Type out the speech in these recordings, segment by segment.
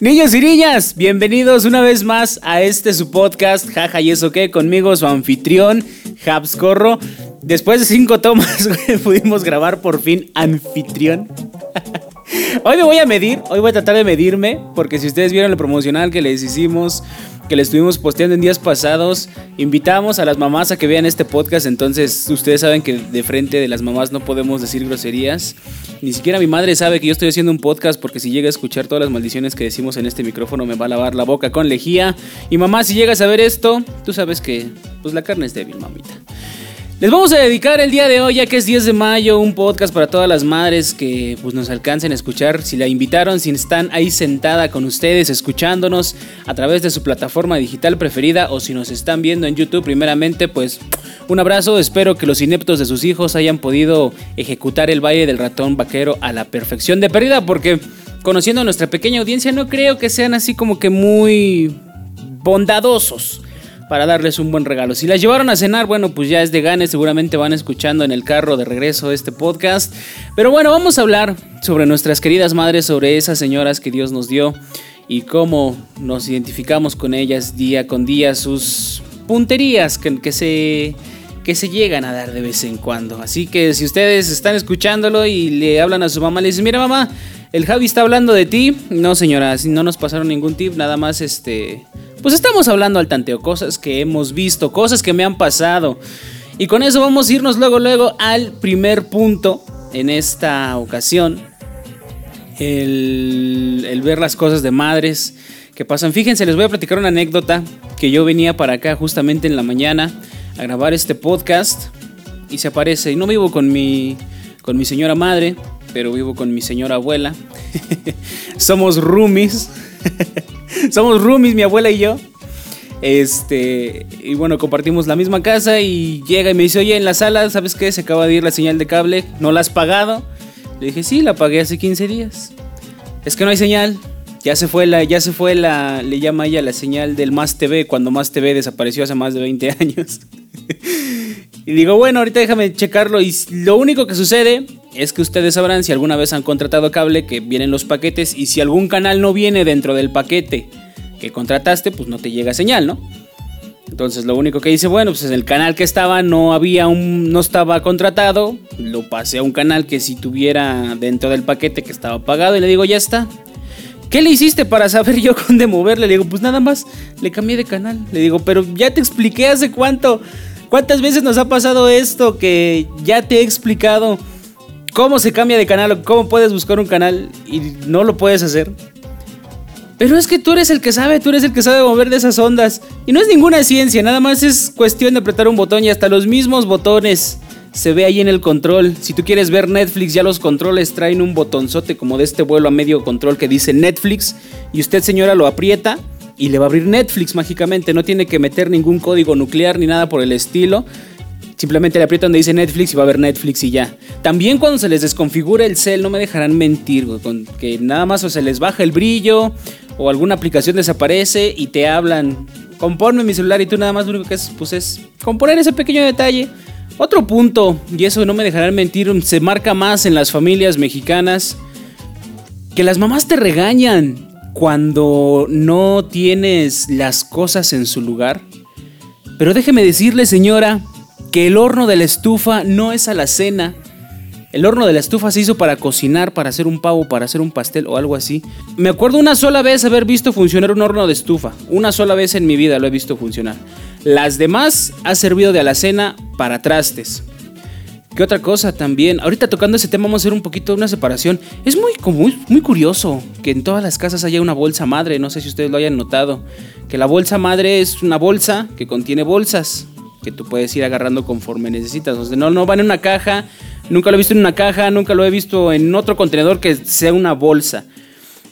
Niños y niñas, bienvenidos una vez más a este su podcast, jaja y eso qué, conmigo su anfitrión, Habs Corro. Después de cinco tomas pudimos grabar por fin anfitrión. hoy me voy a medir, hoy voy a tratar de medirme, porque si ustedes vieron el promocional que les hicimos que le estuvimos posteando en días pasados. Invitamos a las mamás a que vean este podcast, entonces ustedes saben que de frente de las mamás no podemos decir groserías. Ni siquiera mi madre sabe que yo estoy haciendo un podcast porque si llega a escuchar todas las maldiciones que decimos en este micrófono me va a lavar la boca con lejía. Y mamá, si llegas a ver esto, tú sabes que pues la carne es débil, mamita. Les vamos a dedicar el día de hoy, ya que es 10 de mayo, un podcast para todas las madres que pues, nos alcancen a escuchar. Si la invitaron, si están ahí sentada con ustedes, escuchándonos a través de su plataforma digital preferida o si nos están viendo en YouTube, primeramente, pues un abrazo. Espero que los ineptos de sus hijos hayan podido ejecutar el baile del ratón vaquero a la perfección de pérdida, porque conociendo a nuestra pequeña audiencia, no creo que sean así como que muy bondadosos para darles un buen regalo. Si las llevaron a cenar, bueno, pues ya es de ganes, seguramente van escuchando en el carro de regreso este podcast. Pero bueno, vamos a hablar sobre nuestras queridas madres, sobre esas señoras que Dios nos dio y cómo nos identificamos con ellas día con día, sus punterías que, que se que se llegan a dar de vez en cuando. Así que si ustedes están escuchándolo y le hablan a su mamá, le dicen, mira mamá, el Javi está hablando de ti. No señora, no nos pasaron ningún tip, nada más este pues estamos hablando al tanteo, cosas que hemos visto, cosas que me han pasado. Y con eso vamos a irnos luego, luego al primer punto en esta ocasión. El, ver las cosas de madres que pasan. Fíjense, les voy a platicar una anécdota que yo venía para acá justamente en la mañana a grabar este podcast y se aparece. Y no vivo con mi, con mi señora madre, pero vivo con mi señora abuela. Somos roomies. Somos roomies, mi abuela y yo. Este, y bueno, compartimos la misma casa y llega y me dice, oye, en la sala, ¿sabes qué? Se acaba de ir la señal de cable, ¿no la has pagado? Le dije, sí, la pagué hace 15 días. Es que no hay señal. Ya se fue la, ya se fue la, le llama ella la señal del Más TV, cuando Más TV desapareció hace más de 20 años. Y digo, bueno, ahorita déjame checarlo. Y lo único que sucede es que ustedes sabrán si alguna vez han contratado cable que vienen los paquetes y si algún canal no viene dentro del paquete que contrataste, pues no te llega señal, ¿no? Entonces lo único que hice, bueno, pues el canal que estaba no había un no estaba contratado, lo pasé a un canal que si tuviera dentro del paquete que estaba pagado y le digo, "Ya está." ¿Qué le hiciste para saber yo dónde moverle? Le digo, "Pues nada más le cambié de canal." Le digo, "Pero ya te expliqué hace cuánto ¿Cuántas veces nos ha pasado esto que ya te he explicado cómo se cambia de canal o cómo puedes buscar un canal y no lo puedes hacer? Pero es que tú eres el que sabe, tú eres el que sabe mover de esas ondas. Y no es ninguna ciencia, nada más es cuestión de apretar un botón y hasta los mismos botones se ve ahí en el control. Si tú quieres ver Netflix, ya los controles traen un botonzote como de este vuelo a medio control que dice Netflix. Y usted, señora, lo aprieta y le va a abrir Netflix mágicamente. No tiene que meter ningún código nuclear ni nada por el estilo. Simplemente le aprieta donde dice Netflix y va a ver Netflix y ya. También cuando se les desconfigura el cel, no me dejarán mentir, con que nada más o se les baja el brillo o alguna aplicación desaparece y te hablan, componme mi celular y tú nada más lo único que haces pues es componer ese pequeño detalle. Otro punto, y eso no me dejarán mentir, se marca más en las familias mexicanas, que las mamás te regañan cuando no tienes las cosas en su lugar. Pero déjeme decirle, señora, que el horno de la estufa no es a la cena. El horno de la estufa se hizo para cocinar, para hacer un pavo, para hacer un pastel o algo así. Me acuerdo una sola vez haber visto funcionar un horno de estufa. Una sola vez en mi vida lo he visto funcionar. Las demás ha servido de alacena para trastes. ¿Qué otra cosa también? Ahorita tocando ese tema vamos a hacer un poquito de una separación. Es muy, muy, muy curioso que en todas las casas haya una bolsa madre. No sé si ustedes lo hayan notado. Que la bolsa madre es una bolsa que contiene bolsas que tú puedes ir agarrando conforme necesitas. O sea, no, no van en una caja, nunca lo he visto en una caja, nunca lo he visto en otro contenedor que sea una bolsa.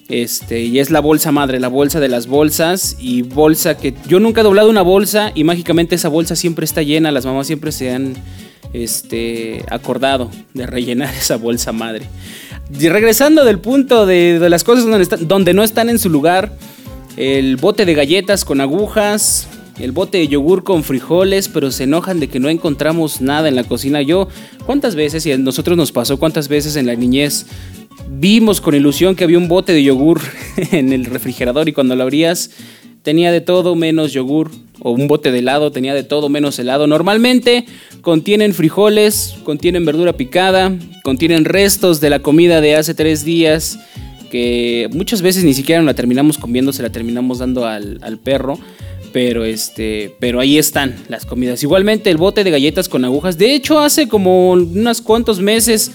Este, y es la bolsa madre, la bolsa de las bolsas. Y bolsa que yo nunca he doblado una bolsa y mágicamente esa bolsa siempre está llena. Las mamás siempre se han este, acordado de rellenar esa bolsa madre. Y regresando del punto de, las cosas donde, donde no están en su lugar, el bote de galletas con agujas, el bote de yogur con frijoles, pero se enojan de que no encontramos nada en la cocina. Yo, ¿cuántas veces, y a nosotros nos pasó, cuántas veces en la niñez vimos con ilusión que había un bote de yogur en el refrigerador y cuando lo abrías tenía de todo menos yogur o un bote de helado tenía de todo menos helado. Normalmente contienen frijoles, contienen verdura picada, contienen restos de la comida de hace tres días que muchas veces ni siquiera la terminamos comiendo, se la terminamos dando al, al perro. Pero este, pero ahí están las comidas. Igualmente el bote de galletas con agujas. De hecho, hace como unos cuantos meses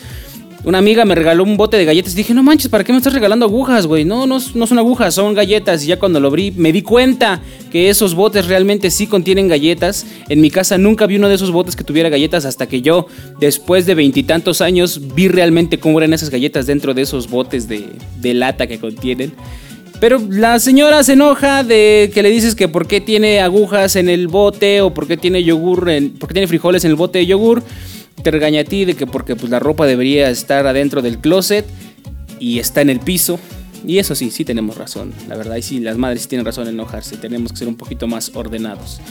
una amiga me regaló un bote de galletas dije, no manches, ¿para qué me estás regalando agujas, güey? No, no, no son agujas, son galletas. Y ya cuando lo abrí, me di cuenta que esos botes realmente sí contienen galletas. En mi casa nunca vi uno de esos botes que tuviera galletas hasta que yo, después de veintitantos años, vi realmente cómo eran esas galletas dentro de esos botes de, de lata que contienen. Pero la señora se enoja de que le dices que por qué tiene agujas en el bote o por qué tiene yogur, por qué tiene frijoles en el bote de yogur te regaña a ti de que porque pues la ropa debería estar adentro del closet y está en el piso. Y eso sí, sí tenemos razón, la verdad, y sí, las madres sí tienen razón en enojarse, tenemos que ser un poquito más ordenados.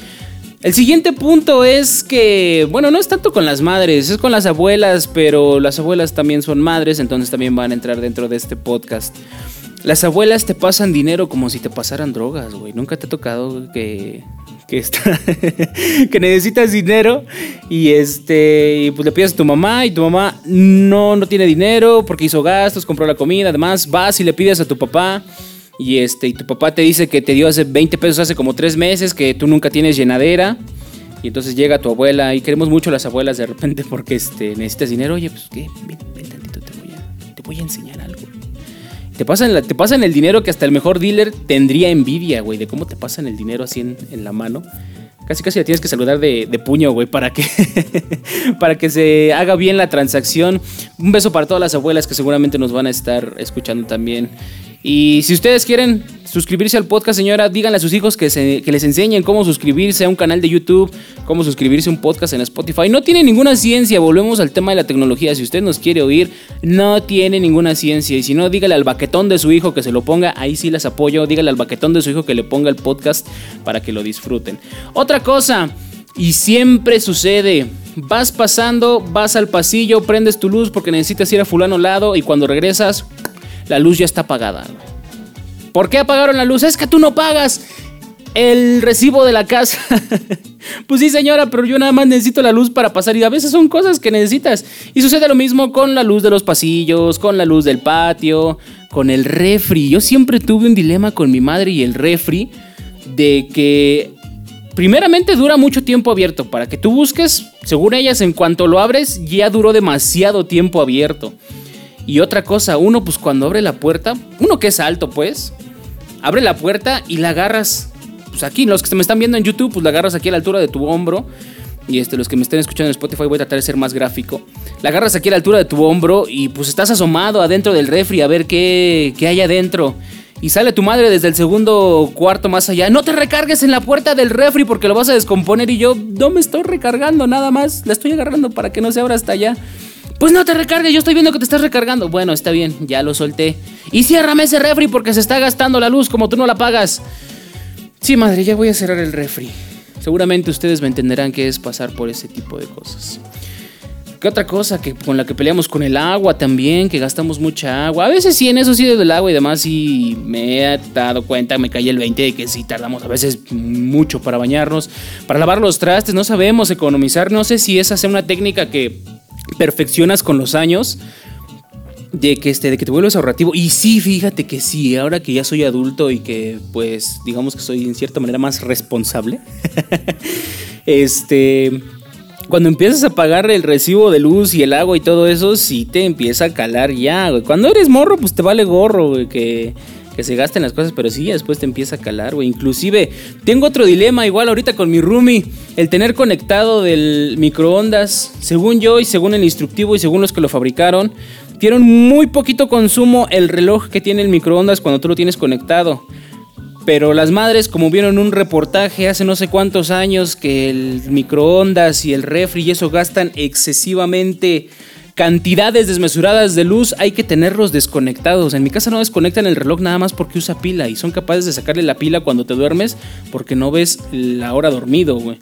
El siguiente punto es que, bueno, no es tanto con las madres, es con las abuelas, pero las abuelas también son madres, entonces también van a entrar dentro de este podcast. Las abuelas te pasan dinero como si te pasaran drogas, güey. Nunca te ha tocado que que, está, que necesitas dinero y este pues le pides a tu mamá y tu mamá no, no tiene dinero porque hizo gastos, compró la comida, además vas y le pides a tu papá y este y tu papá te dice que te dio hace 20 pesos hace como 3 meses, que tú nunca tienes llenadera. Y entonces llega tu abuela y queremos mucho las abuelas de repente porque este, necesitas dinero. Oye, pues qué, ven tantito, te voy, a, te voy a enseñar algo. Te pasan, te pasan el dinero que hasta el mejor dealer tendría envidia, güey, de cómo te pasan el dinero así en, la mano. Casi casi la tienes que saludar de, puño, güey, para que, para que se haga bien la transacción. Un beso para todas las abuelas que seguramente nos van a estar escuchando también. Y si ustedes quieren suscribirse al podcast, señora, díganle a sus hijos que, les enseñen cómo suscribirse a un canal de YouTube, cómo suscribirse a un podcast en Spotify. No tiene ninguna ciencia, volvemos al tema de la tecnología. Si usted nos quiere oír, no tiene ninguna ciencia. Y si no, dígale al baquetón de su hijo que se lo ponga, ahí sí las apoyo. Dígale al baquetón de su hijo que le ponga el podcast para que lo disfruten. Otra cosa, y siempre sucede. Vas pasando, vas al pasillo, prendes tu luz porque necesitas ir a fulano lado y cuando regresas la luz ya está apagada. ¿Por qué apagaron la luz? Es que tú no pagas el recibo de la casa. pues sí, señora, pero yo nada más necesito la luz para pasar y a veces son cosas que necesitas. Y sucede lo mismo con la luz de los pasillos, con la luz del patio, con el refri. Yo siempre tuve un dilema con mi madre y el refri de que primeramente dura mucho tiempo abierto. Para que tú busques, según ellas, en cuanto lo abres, ya duró demasiado tiempo abierto. Y otra cosa, uno pues cuando abre la puerta, uno que es alto pues, abre la puerta y la agarras, pues aquí, los que me están viendo en YouTube, pues la agarras aquí a la altura de tu hombro. Y este, los que me estén escuchando en Spotify voy a tratar de ser más gráfico. La agarras aquí a la altura de tu hombro y pues estás asomado adentro del refri a ver qué, qué hay adentro. Y sale tu madre desde el segundo cuarto más allá. No te recargues en la puerta del refri porque lo vas a descomponer. Y yo no me estoy recargando nada más. La estoy agarrando para que no se abra hasta allá. Pues no te recargues, yo estoy viendo que te estás recargando. Bueno, está bien, ya lo solté. Y ciérrame ese refri porque se está gastando la luz como tú no la pagas. Sí, madre, ya voy a cerrar el refri. Seguramente ustedes me entenderán que es pasar por ese tipo de cosas. ¿Qué otra cosa? Que con la que peleamos con el agua también, que gastamos mucha agua. A veces sí, en eso sí, del agua y demás, sí me he dado cuenta, me cae el 20 de que sí tardamos a veces mucho para bañarnos, para lavar los trastes, no sabemos economizar. No sé si esa sea una técnica que perfeccionas con los años de que este de que te vuelves ahorrativo y sí fíjate que sí ahora que ya soy adulto y que pues digamos que soy en cierta manera más responsable este cuando empiezas a pagar el recibo de luz y el agua y todo eso sí te empieza a calar ya güey. cuando eres morro pues te vale gorro güey, que que se gasten las cosas, pero sí, después te empieza a calar, güey. Inclusive, tengo otro dilema igual ahorita con mi roomie, el tener conectado del microondas, según yo y según el instructivo y según los que lo fabricaron, tiene muy poquito consumo el reloj que tiene el microondas cuando tú lo tienes conectado. Pero las madres, como vieron un reportaje hace no sé cuántos años, que el microondas y el refri y eso gastan excesivamente cantidades desmesuradas de luz, hay que tenerlos desconectados. En mi casa no desconectan el reloj nada más porque usa pila y son capaces de sacarle la pila cuando te duermes porque no ves la hora dormido, güey.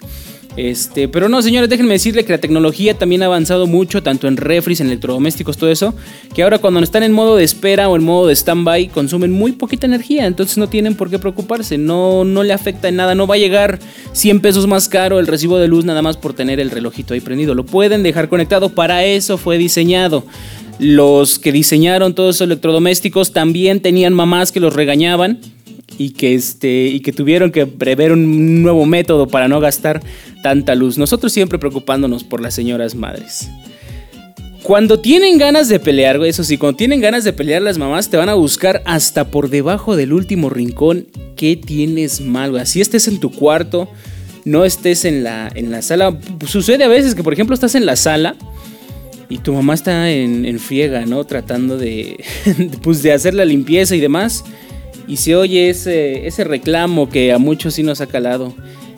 Este, pero no, señores, déjenme decirle que la tecnología también ha avanzado mucho, tanto en refris, en electrodomésticos, todo eso, que ahora cuando están en modo de espera o en modo de stand-by, consumen muy poquita energía, entonces no tienen por qué preocuparse, no, no le afecta en nada, no va a llegar 100 pesos más caro el recibo de luz nada más por tener el relojito ahí prendido, lo pueden dejar conectado, para eso fue diseñado. Los que diseñaron todos esos electrodomésticos también tenían mamás que los regañaban y que, este, y que tuvieron que prever un nuevo método para no gastar tanta luz. Nosotros siempre preocupándonos por las señoras madres. Cuando tienen ganas de pelear, eso sí, cuando tienen ganas de pelear las mamás te van a buscar hasta por debajo del último rincón qué tienes mal, Así estés en tu cuarto, no estés en la, en la sala. Sucede a veces que, por ejemplo, estás en la sala y tu mamá está en, en friega, ¿no? Tratando de, pues, de hacer la limpieza y demás y se oye ese, ese reclamo que a muchos sí nos ha calado.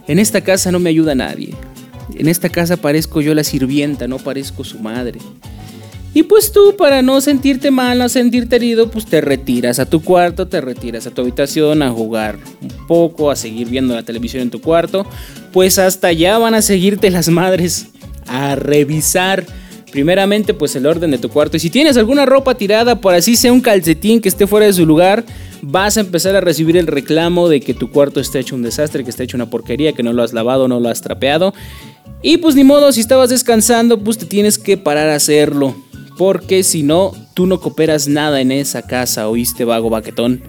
En esta casa no me ayuda nadie. En esta casa parezco yo la sirvienta, no parezco su madre. Y pues tú, para no sentirte mal, no sentirte herido, pues te retiras a tu cuarto, te retiras a tu habitación a jugar un poco, a seguir viendo la televisión en tu cuarto. Pues hasta allá van a seguirte las madres a revisar primeramente pues el orden de tu cuarto. Y si tienes alguna ropa tirada, por así sea un calcetín que esté fuera de su lugar, vas a empezar a recibir el reclamo de que tu cuarto está hecho un desastre, que está hecho una porquería, que no lo has lavado, no lo has trapeado. Y pues ni modo, si estabas descansando, pues te tienes que parar a hacerlo. Porque si no, tú no cooperas nada en esa casa, oíste vago baquetón.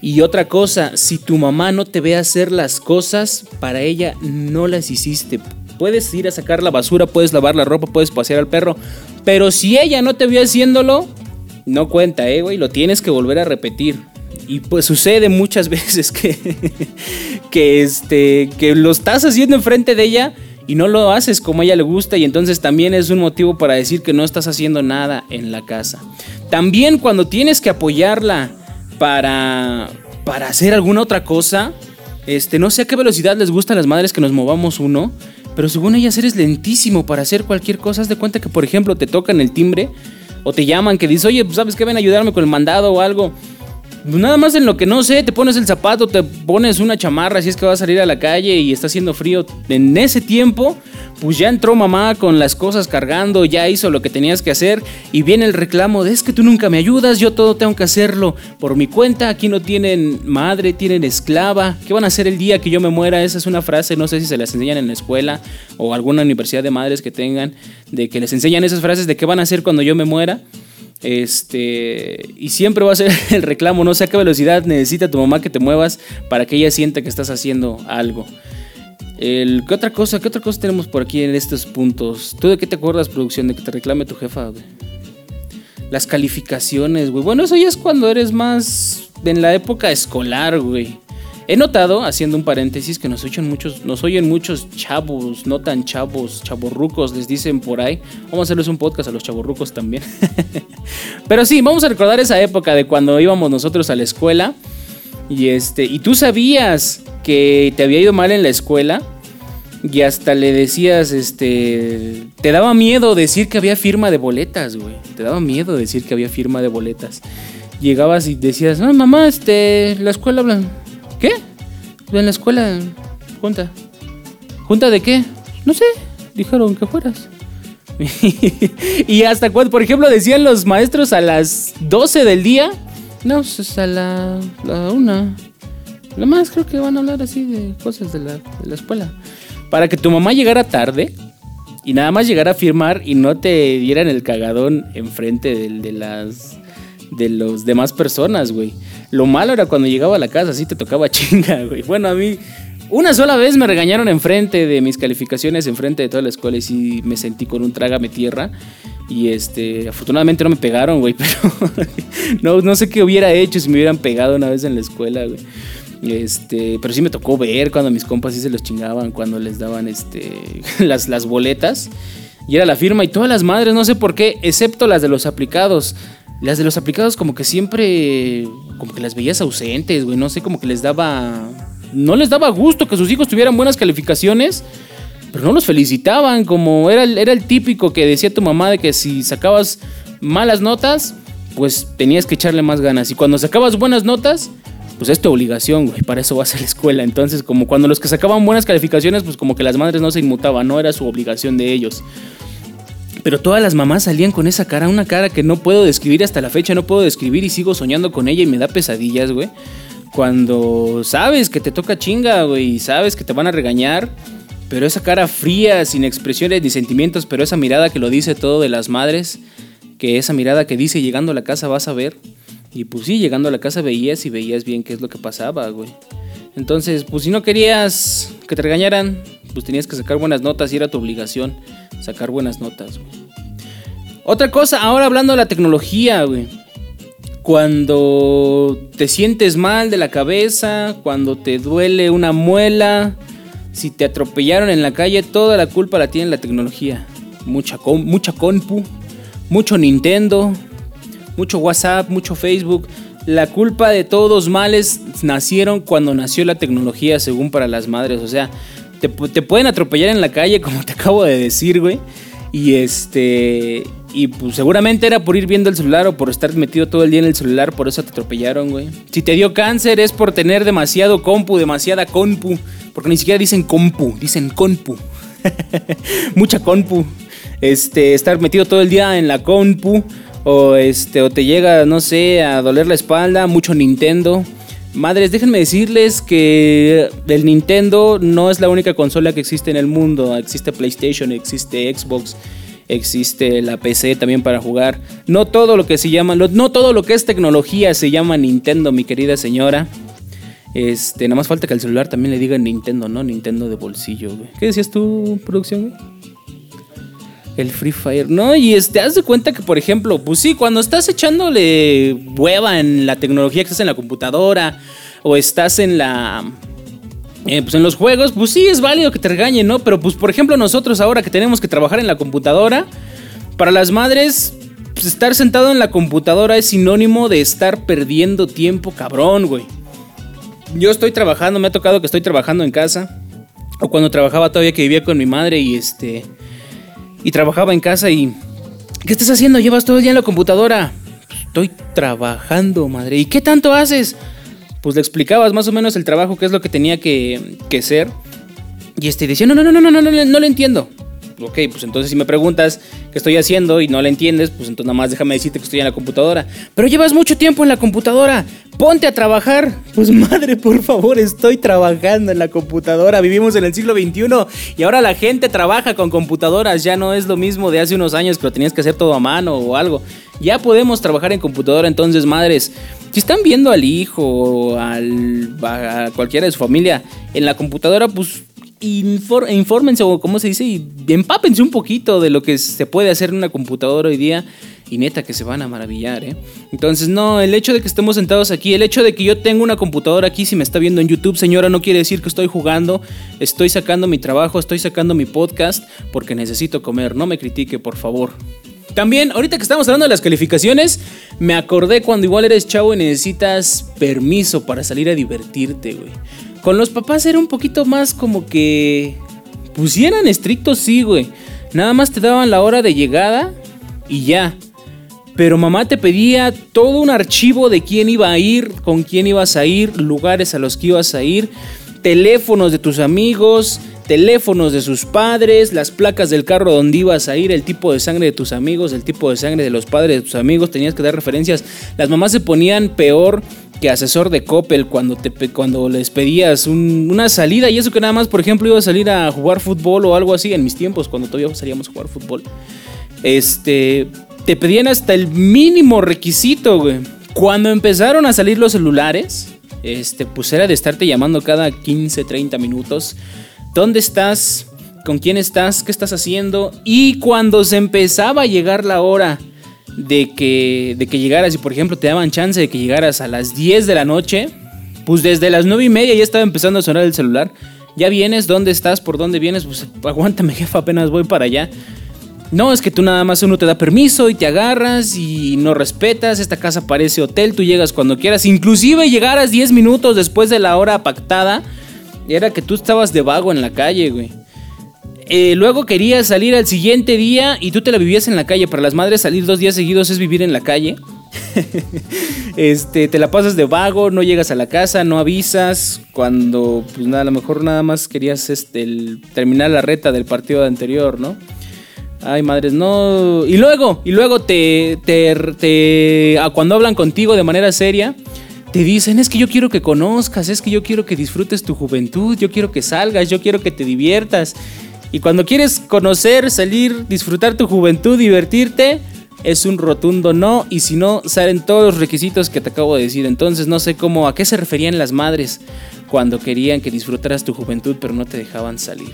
Y otra cosa, si tu mamá no te ve hacer las cosas, para ella no las hiciste. Puedes ir a sacar la basura, puedes lavar la ropa, puedes pasear al perro. Pero si ella no te vio haciéndolo, no cuenta, eh, güey. Lo tienes que volver a repetir. Y pues sucede muchas veces que, que, este, que lo estás haciendo enfrente de ella y no lo haces como a ella le gusta y entonces también es un motivo para decir que no estás haciendo nada en la casa. También cuando tienes que apoyarla para, para hacer alguna otra cosa, este, no sé a qué velocidad les gusta a las madres que nos movamos uno, pero según ellas eres lentísimo para hacer cualquier cosa. Haz de cuenta que, por ejemplo, te tocan el timbre o te llaman que dices, oye, pues, ¿sabes qué? Ven a ayudarme con el mandado o algo. Pues nada más en lo que no sé, te pones el zapato, te pones una chamarra si es que vas a salir a la calle y está haciendo frío. En ese tiempo, pues ya entró mamá con las cosas cargando, ya hizo lo que tenías que hacer y viene el reclamo de es que tú nunca me ayudas, yo todo tengo que hacerlo por mi cuenta, aquí no tienen madre, tienen esclava, ¿qué van a hacer el día que yo me muera? Esa es una frase, no sé si se las enseñan en la escuela o alguna universidad de madres que tengan, de que les enseñan esas frases de qué van a hacer cuando yo me muera. Este, y siempre va a ser el reclamo, no sé a qué velocidad necesita tu mamá que te muevas para que ella sienta que estás haciendo algo. El, ¿qué, otra cosa, ¿Qué otra cosa tenemos por aquí en estos puntos? ¿Tú de qué te acuerdas, producción? De que te reclame tu jefa, Las calificaciones, güey. Bueno, eso ya es cuando eres más en la época escolar, güey. He notado, haciendo un paréntesis, que nos oyen muchos, nos oyen muchos chavos, no tan chavos, chavorrucos, les dicen por ahí. Vamos a hacerles un podcast a los chavorrucos también. Pero sí, vamos a recordar esa época de cuando íbamos nosotros a la escuela. Y este, y tú sabías que te había ido mal en la escuela. Y hasta le decías, este. Te daba miedo decir que había firma de boletas, güey. Te daba miedo decir que había firma de boletas. Llegabas y decías, no, mamá, este. La escuela hablan ¿Qué? En la escuela, junta. ¿Junta de qué? No sé, dijeron que fueras. y hasta cuando, por ejemplo, decían los maestros a las 12 del día. No, pues a la, la una. Lo más creo que van a hablar así de cosas de la, de la escuela. Para que tu mamá llegara tarde y nada más llegara a firmar y no te dieran el cagadón enfrente de, de las de los demás personas, güey. Lo malo era cuando llegaba a la casa, así te tocaba chinga, güey. Bueno, a mí una sola vez me regañaron enfrente de mis calificaciones, enfrente de toda la escuela y sí me sentí con un trágame tierra. Y este, afortunadamente no me pegaron, güey, pero no, no sé qué hubiera hecho si me hubieran pegado una vez en la escuela, güey. Este, pero sí me tocó ver cuando mis compas sí se los chingaban, cuando les daban este, las, las boletas. Y era la firma y todas las madres, no sé por qué, excepto las de los aplicados. Las de los aplicados como que siempre, como que las veías ausentes, güey, no sé, como que les daba... No les daba gusto que sus hijos tuvieran buenas calificaciones, pero no los felicitaban, como era, era el típico que decía tu mamá de que si sacabas malas notas, pues tenías que echarle más ganas. Y cuando sacabas buenas notas, pues es tu obligación, güey, para eso vas a la escuela. Entonces, como cuando los que sacaban buenas calificaciones, pues como que las madres no se inmutaban, no era su obligación de ellos. Pero todas las mamás salían con esa cara, una cara que no puedo describir hasta la fecha, no puedo describir y sigo soñando con ella y me da pesadillas, güey. Cuando sabes que te toca chinga, güey, y sabes que te van a regañar, pero esa cara fría, sin expresiones ni sentimientos, pero esa mirada que lo dice todo de las madres, que esa mirada que dice llegando a la casa vas a ver. Y pues sí, llegando a la casa veías y veías bien qué es lo que pasaba, güey. Entonces, pues si no querías que te regañaran, pues tenías que sacar buenas notas y era tu obligación sacar buenas notas. Otra cosa, ahora hablando de la tecnología. Cuando te sientes mal de la cabeza, cuando te duele una muela, si te atropellaron en la calle, toda la culpa la tiene la tecnología. Mucha, mucha compu, mucho Nintendo, mucho WhatsApp, mucho Facebook. La culpa de todos males nacieron cuando nació la tecnología, según para las madres. O sea, te, pueden atropellar en la calle, como te acabo de decir, güey. Y este. Y pues seguramente era por ir viendo el celular o por estar metido todo el día en el celular, por eso te atropellaron, güey. Si te dio cáncer es por tener demasiado compu, demasiada compu. Porque ni siquiera dicen compu, dicen compu. Mucha compu. Este, estar metido todo el día en la compu. O este, o te llega, no sé, a doler la espalda, mucho Nintendo. Madres, déjenme decirles que el Nintendo no es la única consola que existe en el mundo. Existe PlayStation, existe Xbox, existe la PC también para jugar. No todo lo que se llama, no todo lo que es tecnología se llama Nintendo, mi querida señora. Este, nada más falta que al celular también le digan Nintendo, ¿no? Nintendo de bolsillo, güey. ¿Qué decías tú, producción, El Free Fire. No, y haz de cuenta que, por ejemplo, pues sí, cuando estás echándole hueva en la tecnología que estás en la computadora o estás en la. Eh, pues en los juegos, pues sí es válido que te regañen, ¿no? Pero pues, por ejemplo, nosotros ahora que tenemos que trabajar en la computadora, para las madres, pues estar sentado en la computadora es sinónimo de estar perdiendo tiempo, cabrón, güey. Yo estoy trabajando, me ha tocado que estoy trabajando en casa. O cuando trabajaba todavía que vivía con mi madre y este y trabajaba en casa y... ¿Qué estás haciendo? Llevas todo el día en la computadora. Estoy trabajando, madre. ¿Y qué tanto haces? Pues le explicabas más o menos el trabajo, qué es lo que tenía que, que ser. Y este decía, no, no, no, no, no, no, no, no lo entiendo ok, pues entonces si me preguntas qué estoy haciendo y no la entiendes, pues entonces nada más déjame decirte que estoy en la computadora. Pero llevas mucho tiempo en la computadora, ponte a trabajar. Pues madre, por favor, estoy trabajando en la computadora. Vivimos en el siglo XXI y ahora la gente trabaja con computadoras. Ya no es lo mismo de hace unos años que lo tenías que hacer todo a mano o algo. Ya podemos trabajar en computadora, entonces madres. Si están viendo al hijo o al, a cualquiera de su familia en la computadora, pues infórmense o como se dice, y empápense un poquito de lo que se puede hacer en una computadora hoy día y neta que se van a maravillar, ¿eh? Entonces, no, el hecho de que estemos sentados aquí, el hecho de que yo tengo una computadora aquí, si me está viendo en YouTube, señora, no quiere decir que estoy jugando, estoy sacando mi trabajo, estoy sacando mi podcast porque necesito comer, no me critique, por favor. También, ahorita que estamos hablando de las calificaciones, me acordé cuando igual eres chavo y necesitas permiso para salir a divertirte, güey. Con los papás era un poquito más como que. Pusieran estrictos, sí, güey. Nada más te daban la hora de llegada y ya. Pero mamá te pedía todo un archivo de quién iba a ir, con quién ibas a ir, lugares a los que ibas a ir, teléfonos de tus amigos, teléfonos de sus padres, las placas del carro donde ibas a ir, el tipo de sangre de tus amigos, el tipo de sangre de los padres de tus amigos, tenías que dar referencias. Las mamás se ponían peor que asesor de Coppel cuando, te, cuando les pedías una salida y eso que nada más, por ejemplo, iba a salir a jugar fútbol o algo así en mis tiempos, cuando todavía salíamos a jugar fútbol. Este, te pedían hasta el mínimo requisito, güey. Cuando empezaron a salir los celulares, este, pues era de estarte llamando cada 15, 30 minutos. ¿Dónde estás? con quién estás, qué estás haciendo. Y cuando se empezaba a llegar la hora de que, de que llegaras, y por ejemplo te daban chance de que llegaras a las 10 de la noche, pues desde las 9 y media ya estaba empezando a sonar el celular. Ya vienes, ¿dónde estás? ¿Por dónde vienes? Pues aguántame, jefa, apenas voy para allá. No, es que tú nada más uno te da permiso y te agarras y no respetas. Esta casa parece hotel, tú llegas cuando quieras. Inclusive llegaras 10 minutos después de la hora pactada. Era que tú estabas de vago en la calle, güey. Eh, luego querías salir al siguiente día y tú te la vivías en la calle. Para las madres salir dos días seguidos es vivir en la calle. este, te la pasas de vago, no llegas a la casa, no avisas. Cuando, pues nada, a lo mejor nada más querías este, terminar la reta del partido anterior, ¿no? Ay, madres, no. Y luego, y luego te, te, te, cuando hablan contigo de manera seria, te dicen, es que yo quiero que conozcas, es que yo quiero que disfrutes tu juventud, yo quiero que salgas, yo quiero que te diviertas. Y cuando quieres conocer, salir, disfrutar tu juventud, divertirte, es un rotundo no. Y si no, salen todos los requisitos que te acabo de decir. Entonces no sé cómo, a qué se referían las madres cuando querían que disfrutaras tu juventud, pero no te dejaban salir.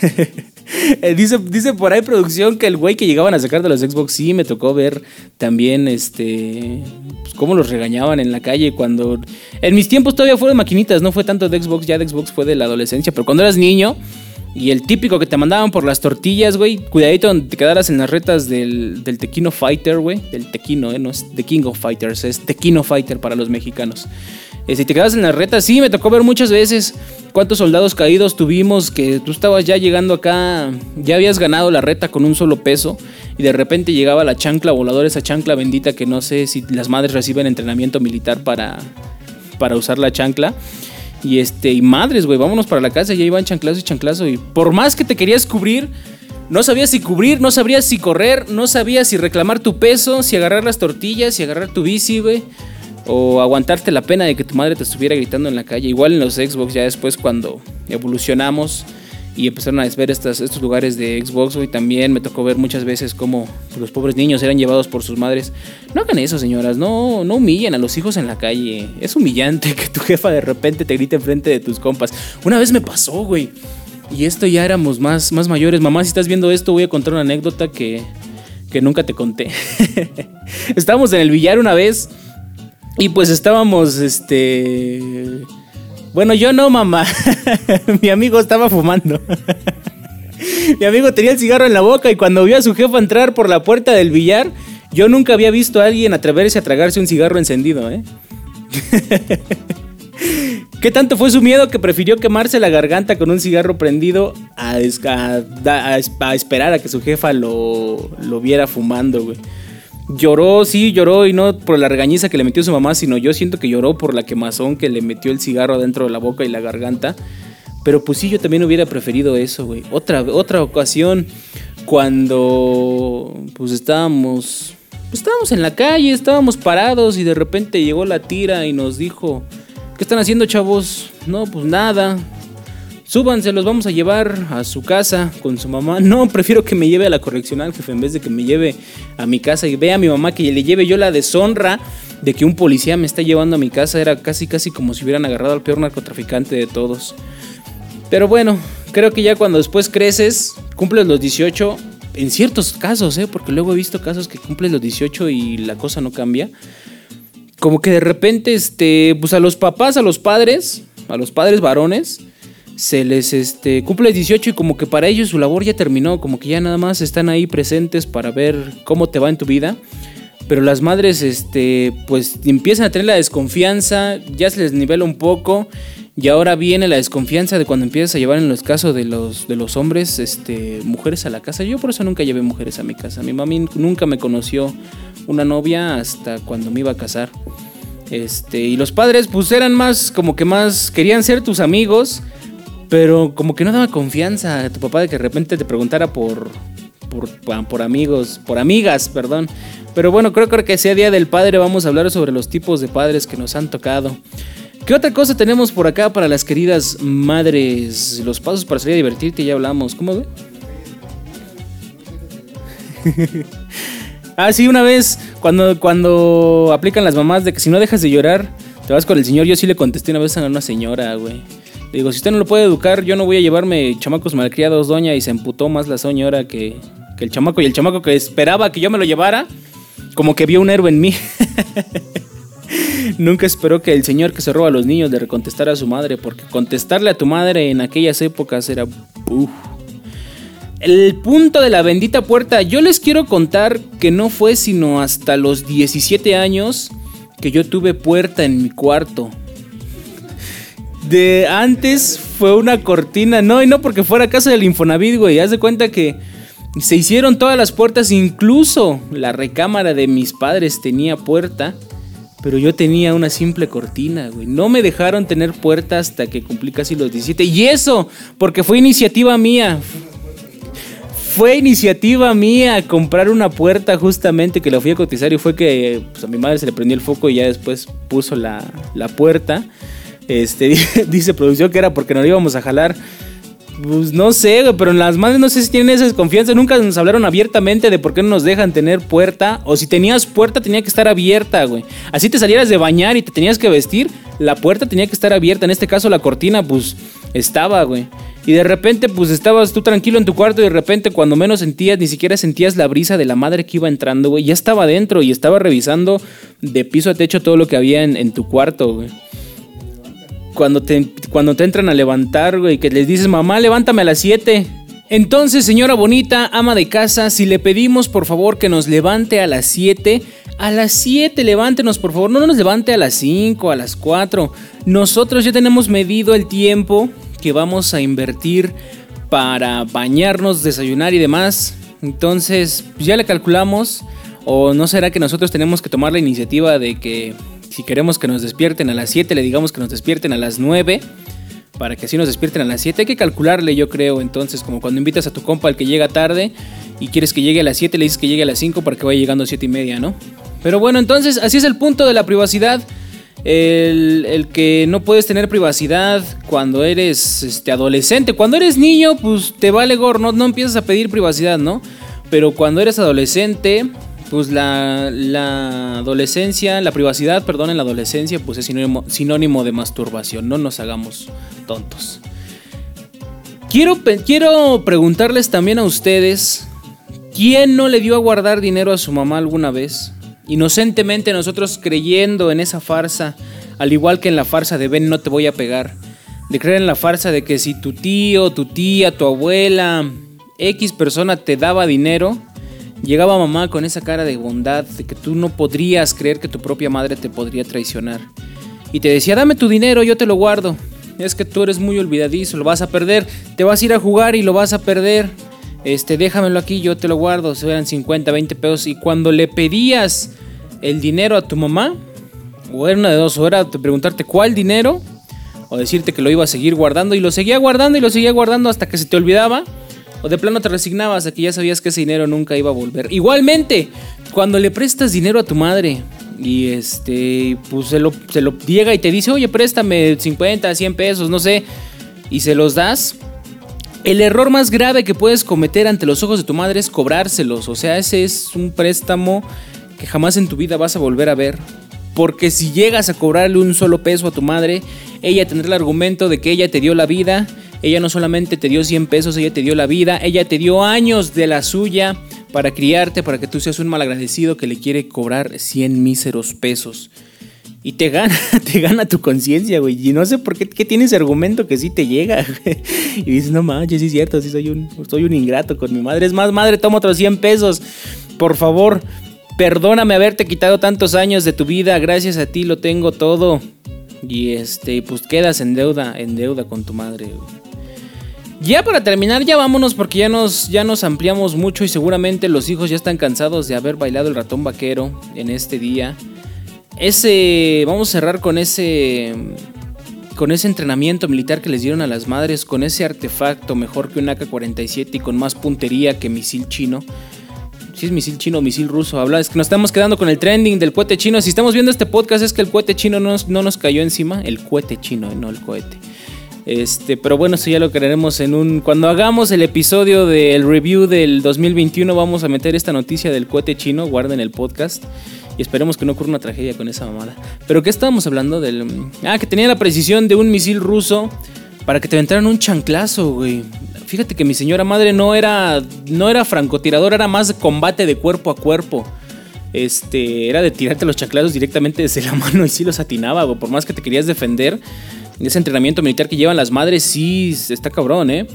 Eh, dice, dice por ahí producción que el güey que llegaban a sacar de los Xbox, sí, me tocó ver también este pues, cómo los regañaban en la calle cuando... En mis tiempos todavía fueron maquinitas, no fue tanto de Xbox, ya de Xbox fue de la adolescencia, pero cuando eras niño y el típico que te mandaban por las tortillas, güey, cuidadito donde te quedaras en las retas del, del Tequino Fighter, güey, del Tequino, eh, no es The King of Fighters, es Tequino Fighter para los mexicanos. Eh, si te quedas en la reta, sí, me tocó ver muchas veces cuántos soldados caídos tuvimos que tú estabas ya llegando acá, ya habías ganado la reta con un solo peso y de repente llegaba la chancla voladora, esa chancla bendita que no sé si las madres reciben entrenamiento militar para, para usar la chancla. Y este, y madres, güey, vámonos para la casa, ya iban chanclazo y chanclazo. Y por más que te querías cubrir, no sabías si cubrir, no sabías si correr, no sabías si reclamar tu peso, si agarrar las tortillas, si agarrar tu bici, güey o aguantarte la pena de que tu madre te estuviera gritando en la calle. Igual en los Xbox ya después cuando evolucionamos y empezaron a ver estos, lugares de Xbox, y también me tocó ver muchas veces cómo los pobres niños eran llevados por sus madres. No hagan eso, señoras, no, no humillen a los hijos en la calle. Es humillante que tu jefa de repente te grite enfrente de tus compas. Una vez me pasó, güey. Y esto ya éramos más, más mayores. Mamá, si estás viendo esto, voy a contar una anécdota que, que nunca te conté. Estábamos en el billar una vez y pues estábamos, este... Bueno, yo no, mamá. Mi amigo estaba fumando. Mi amigo tenía el cigarro en la boca y cuando vio a su jefa entrar por la puerta del billar, yo nunca había visto a alguien atreverse a tragarse un cigarro encendido, ¿eh? ¿Qué tanto fue su miedo que prefirió quemarse la garganta con un cigarro prendido a, esperar a que su jefa lo, lo viera fumando, güey? Lloró, sí, lloró y no por la regañiza que le metió su mamá, sino yo siento que lloró por la quemazón que le metió el cigarro dentro de la boca y la garganta. Pero pues sí, yo también hubiera preferido eso, güey. Otra, otra ocasión, cuando pues estábamos, pues estábamos en la calle, estábamos parados y de repente llegó la tira y nos dijo, ¿qué están haciendo chavos? No, pues nada, Súbanse, los vamos a llevar a su casa con su mamá. No, prefiero que me lleve a la correccional, jefe, en vez de que me lleve a mi casa y vea a mi mamá que le lleve yo la deshonra de que un policía me está llevando a mi casa. Era casi, casi como si hubieran agarrado al peor narcotraficante de todos. Pero bueno, creo que ya cuando después creces, cumples los 18, en ciertos casos, ¿eh? porque luego he visto casos que cumples los 18 y la cosa no cambia. Como que de repente, este, pues a los papás, a los padres, a los padres varones, se les este, cumple el 18 y como que para ellos su labor ya terminó, como que ya nada más están ahí presentes para ver cómo te va en tu vida. Pero las madres este, pues empiezan a tener la desconfianza, ya se les nivela un poco y ahora viene la desconfianza de cuando empiezas a llevar en los casos de los, de los hombres este, mujeres a la casa. Yo por eso nunca llevé mujeres a mi casa. Mi mami nunca me conoció una novia hasta cuando me iba a casar. Este, y los padres pues eran más como que más querían ser tus amigos pero como que no daba confianza a tu papá de que de repente te preguntara por, por, amigos, por amigas, perdón. Pero bueno, creo, creo que sea Día del Padre vamos a hablar sobre los tipos de padres que nos han tocado. ¿Qué otra cosa tenemos por acá para las queridas madres? Los pasos para salir a divertirte, ya hablamos. ¿Cómo ve? ah, sí, una vez cuando, cuando aplican las mamás de que si no dejas de llorar, te vas con el señor. Yo sí le contesté una vez a una señora, güey. Digo, si usted no lo puede educar, yo no voy a llevarme chamacos malcriados, doña, y se emputó más la señora que, que el chamaco. Y el chamaco que esperaba que yo me lo llevara, como que vio un héroe en mí. Nunca esperó que el señor que se roba a los niños le recontestara a su madre, porque contestarle a tu madre en aquellas épocas era... El punto de la bendita puerta, yo les quiero contar que no fue sino hasta los 17 años que yo tuve puerta en mi cuarto. De antes fue una cortina, no, y no porque fuera casa del Infonavit, güey. Haz de cuenta que se hicieron todas las puertas, incluso la recámara de mis padres tenía puerta. Pero yo tenía una simple cortina, güey. No me dejaron tener puerta hasta que cumplí casi los 17. Y eso, porque fue iniciativa mía. Fue iniciativa mía comprar una puerta justamente que la fui a cotizar y fue que pues, a mi madre se le prendió el foco y ya después puso la, la puerta. Este, dice producción que era porque no íbamos a jalar. Pues no sé, pero en las madres no sé si tienen esa desconfianza. Nunca nos hablaron abiertamente de por qué no nos dejan tener puerta. O si tenías puerta, tenía que estar abierta, güey. Así te salieras de bañar y te tenías que vestir, la puerta tenía que estar abierta. En este caso, la cortina, pues estaba, güey. Y de repente, pues estabas tú tranquilo en tu cuarto y de repente, cuando menos sentías, ni siquiera sentías la brisa de la madre que iba entrando, güey. Ya estaba adentro y estaba revisando de piso a techo todo lo que había en, en tu cuarto, güey cuando te, cuando te entran a levantar, güey, que les dices, mamá, levántame a las 7. Entonces, señora bonita, ama de casa, si le pedimos por favor que nos levante a las 7, a las 7 levántenos por favor, no nos levante a las 5, a las 4. Nosotros ya tenemos medido el tiempo que vamos a invertir para bañarnos, desayunar y demás. Entonces, ya le calculamos. ¿O no será que nosotros tenemos que tomar la iniciativa de que si queremos que nos despierten a las 7, le digamos que nos despierten a las 9. Para que así nos despierten a las 7. Hay que calcularle, yo creo. Entonces, como cuando invitas a tu compa al que llega tarde y quieres que llegue a las 7, le dices que llegue a las 5 para que vaya llegando a 7 y media, ¿no? Pero bueno, entonces, así es el punto de la privacidad. El, que no puedes tener privacidad cuando eres este, adolescente. Cuando eres niño, pues te vale gorro, no, no empiezas a pedir privacidad, ¿no? Pero cuando eres adolescente, pues la, la, adolescencia, la privacidad, perdón, en la adolescencia, pues es sinónimo, sinónimo de masturbación. No nos hagamos tontos. Quiero, quiero preguntarles también a ustedes, ¿quién no le dio a guardar dinero a su mamá alguna vez? Inocentemente nosotros creyendo en esa farsa, al igual que en la farsa de ven no te voy a pegar, de creer en la farsa de que si tu tío, tu tía, tu abuela, X persona te daba dinero, Llegaba mamá con esa cara de bondad, de que tú no podrías creer que tu propia madre te podría traicionar. Y te decía, dame tu dinero, yo te lo guardo. Es que tú eres muy olvidadizo, lo vas a perder. Te vas a ir a jugar y lo vas a perder. Este, déjamelo aquí, yo te lo guardo. Se eran 50, 20 pesos. Y cuando le pedías el dinero a tu mamá, o era una de dos, o era preguntarte cuál dinero, o decirte que lo iba a seguir guardando, y lo seguía guardando y lo seguía guardando hasta que se te olvidaba o de plano te resignabas a que ya sabías que ese dinero nunca iba a volver. Igualmente, cuando le prestas dinero a tu madre y este, pues se lo, se lo llega y te dice, oye, préstame 50, 100 pesos, no sé, y se los das. El error más grave que puedes cometer ante los ojos de tu madre es cobrárselos. O sea, ese es un préstamo que jamás en tu vida vas a volver a ver. Porque si llegas a cobrarle un solo peso a tu madre, ella tendrá el argumento de que ella te dio la vida ella no solamente te dio 100 pesos, ella te dio la vida, ella te dio años de la suya para criarte, para que tú seas un malagradecido que le quiere cobrar 100 míseros pesos. Y te gana, te gana tu conciencia, güey. Y no sé por qué, tienes argumento que sí te llega, güey. Y dices, no manches, sí es cierto, sí soy un, soy un ingrato con mi madre. Es más, madre, toma otros 100 pesos. Por favor, perdóname haberte quitado tantos años de tu vida. Gracias a ti lo tengo todo. Y este, pues quedas en deuda, en deuda con tu madre, güey. Ya para terminar, ya vámonos porque ya nos, ya nos ampliamos mucho y seguramente los hijos ya están cansados de haber bailado el ratón vaquero en este día. Ese, vamos a cerrar con ese, con ese entrenamiento militar que les dieron a las madres, con ese artefacto mejor que un AK-47 y con más puntería que misil chino. Si es misil chino o misil ruso, habla, es que nos estamos quedando con el trending del cohete chino. Si estamos viendo este podcast es que el cohete chino no no nos cayó encima, el cohete chino, no el cohete. Este, pero bueno, eso ya lo creeremos en un. Cuando hagamos el episodio del review del 2021, vamos a meter esta noticia del cohete chino. Guarden el podcast. Y esperemos que no ocurra una tragedia con esa mamada. Pero ¿qué estábamos hablando? Del. Ah, que tenía la precisión de un misil ruso. para que te aventaran un chanclazo, güey. Fíjate que mi señora madre no era, no era francotirador, era más combate de cuerpo a cuerpo. Este, era de tirarte los chanclazos directamente desde la mano y sí los atinaba, güey. Por más que te querías defender, ese entrenamiento militar que llevan las madres, sí, está cabrón, ¿eh?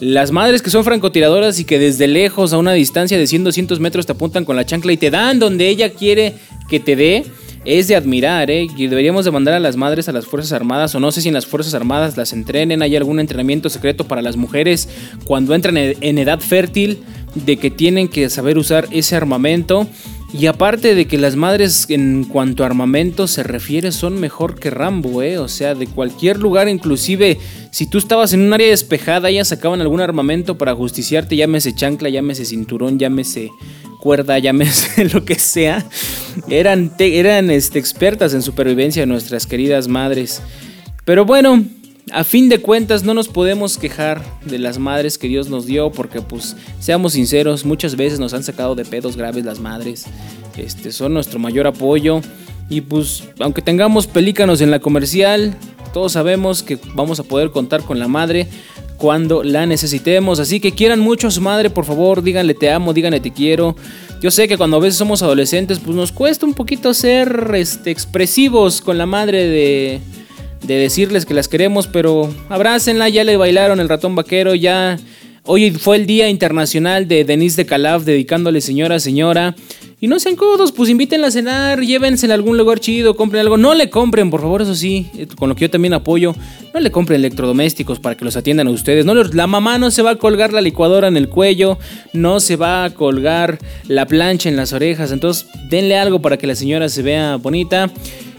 Las madres que son francotiradoras y que desde lejos, a una distancia de 100, 200 metros, te apuntan con la chancla y te dan donde ella quiere que te dé es de admirar, ¿eh? Y deberíamos de mandar a las madres a las Fuerzas Armadas, o no sé si en las Fuerzas Armadas las entrenen, hay algún entrenamiento secreto para las mujeres cuando entran en edad fértil, de que tienen que saber usar ese armamento. Y aparte de que las madres en cuanto a armamento se refiere son mejor que Rambo, ¿eh? O sea, de cualquier lugar, inclusive si tú estabas en un área despejada, ellas sacaban algún armamento para justiciarte, llámese chancla, llámese cinturón, llámese cuerda, llámese lo que sea. Eran, eran este, expertas en supervivencia nuestras queridas madres. Pero bueno, a fin de cuentas no nos podemos quejar de las madres que Dios nos dio porque pues seamos sinceros, muchas veces nos han sacado de pedos graves las madres. Este, son nuestro mayor apoyo y pues aunque tengamos pelícanos en la comercial, todos sabemos que vamos a poder contar con la madre cuando la necesitemos. Así que quieran mucho a su madre, por favor, díganle te amo, díganle te quiero. Yo sé que cuando a veces somos adolescentes, pues nos cuesta un poquito ser este, expresivos con la madre de, de decirles que las queremos, pero abrácenla, ya le bailaron el ratón vaquero, ya... Hoy fue el Día Internacional de Denise de Calaf, dedicándole señora, señora. Y no sean codos, pues invítenla a cenar, llévensela a algún lugar chido, compren algo. No le compren, por favor, eso sí, eh, con lo que yo también apoyo. No le compren electrodomésticos para que los atiendan a ustedes. No, la mamá no se va a colgar la licuadora en el cuello, no se va a colgar la plancha en las orejas. Entonces, denle algo para que la señora se vea bonita.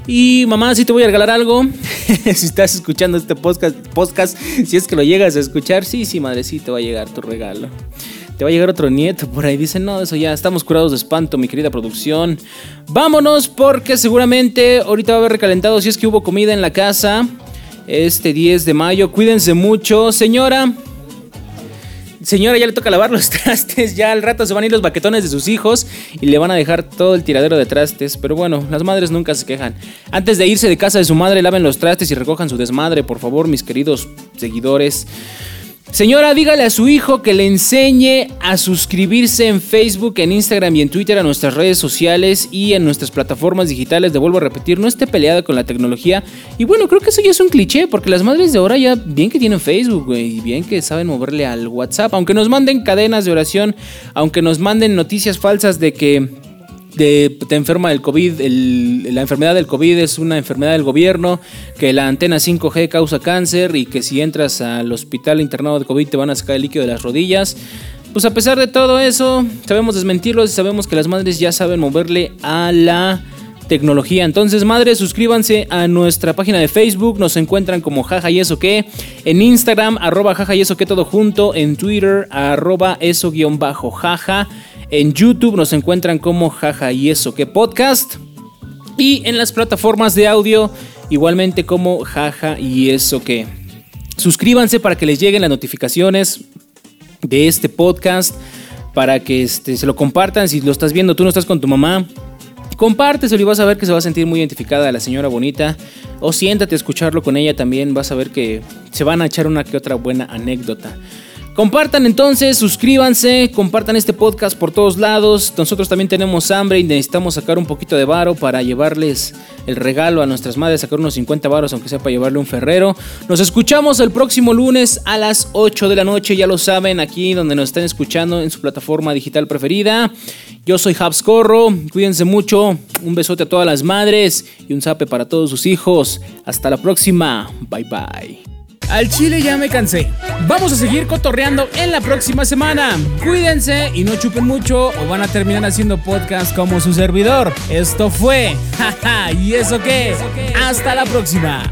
Y mamá, si te voy a regalar algo. si estás escuchando este podcast, podcast, si es que lo llegas a escuchar, sí, sí, madre, sí te va a llegar tu regalo te va a llegar otro nieto por ahí. Dicen, no, eso ya, estamos curados de espanto, mi querida producción. Vámonos porque seguramente ahorita va a haber recalentado si es que hubo comida en la casa. Este 10 de mayo, cuídense mucho. Señora, señora, ya le toca lavar los trastes. Ya al rato se van a ir los baquetones de sus hijos y le van a dejar todo el tiradero de trastes. Pero bueno, las madres nunca se quejan. Antes de irse de casa de su madre, laven los trastes y recojan su desmadre, por favor, mis queridos seguidores. Señora, dígale a su hijo que le enseñe a suscribirse en Facebook, en Instagram y en Twitter a nuestras redes sociales y en nuestras plataformas digitales. De vuelvo a repetir, no esté peleada con la tecnología. Y bueno, creo que eso ya es un cliché, porque las madres de ahora ya bien que tienen Facebook, güey, y bien que saben moverle al WhatsApp. Aunque nos manden cadenas de oración, aunque nos manden noticias falsas de que de, te enferma del COVID, la enfermedad del COVID es una enfermedad del gobierno, que la antena 5G causa cáncer y que si entras al hospital internado de COVID te van a sacar el líquido de las rodillas. Pues a pesar de todo eso, sabemos desmentirlo y sabemos que las madres ya saben moverle a la tecnología. Entonces, madres, suscríbanse a nuestra página de Facebook. Nos encuentran como jaja y eso que. En Instagram, arroba jaja y eso que todo junto. En Twitter, arroba eso guion bajo jaja. En YouTube nos encuentran como Jaja y eso que podcast. Y en las plataformas de audio igualmente como Jaja y eso que. Suscríbanse para que les lleguen las notificaciones de este podcast. Para que este, se lo compartan. Si lo estás viendo, tú no estás con tu mamá. Compárteselo y vas a ver que se va a sentir muy identificada la señora bonita. O siéntate a escucharlo con ella también. Vas a ver que se van a echar una que otra buena anécdota. Compartan entonces, suscríbanse, compartan este podcast por todos lados. Nosotros también tenemos hambre y necesitamos sacar un poquito de varo para llevarles el regalo a nuestras madres, sacar unos 50 varos, aunque sea para llevarle un ferrero. Nos escuchamos el próximo lunes a las 8 de la noche, ya lo saben, aquí donde nos están escuchando en su plataforma digital preferida. Yo soy Habs Corro, cuídense mucho, un besote a todas las madres y un zape para todos sus hijos. Hasta la próxima, bye bye. Al chile ya me cansé. Vamos a seguir cotorreando en la próxima semana. Cuídense y no chupen mucho o van a terminar haciendo podcast como su servidor. Esto fue. Jaja, ¿y eso qué? Hasta la próxima.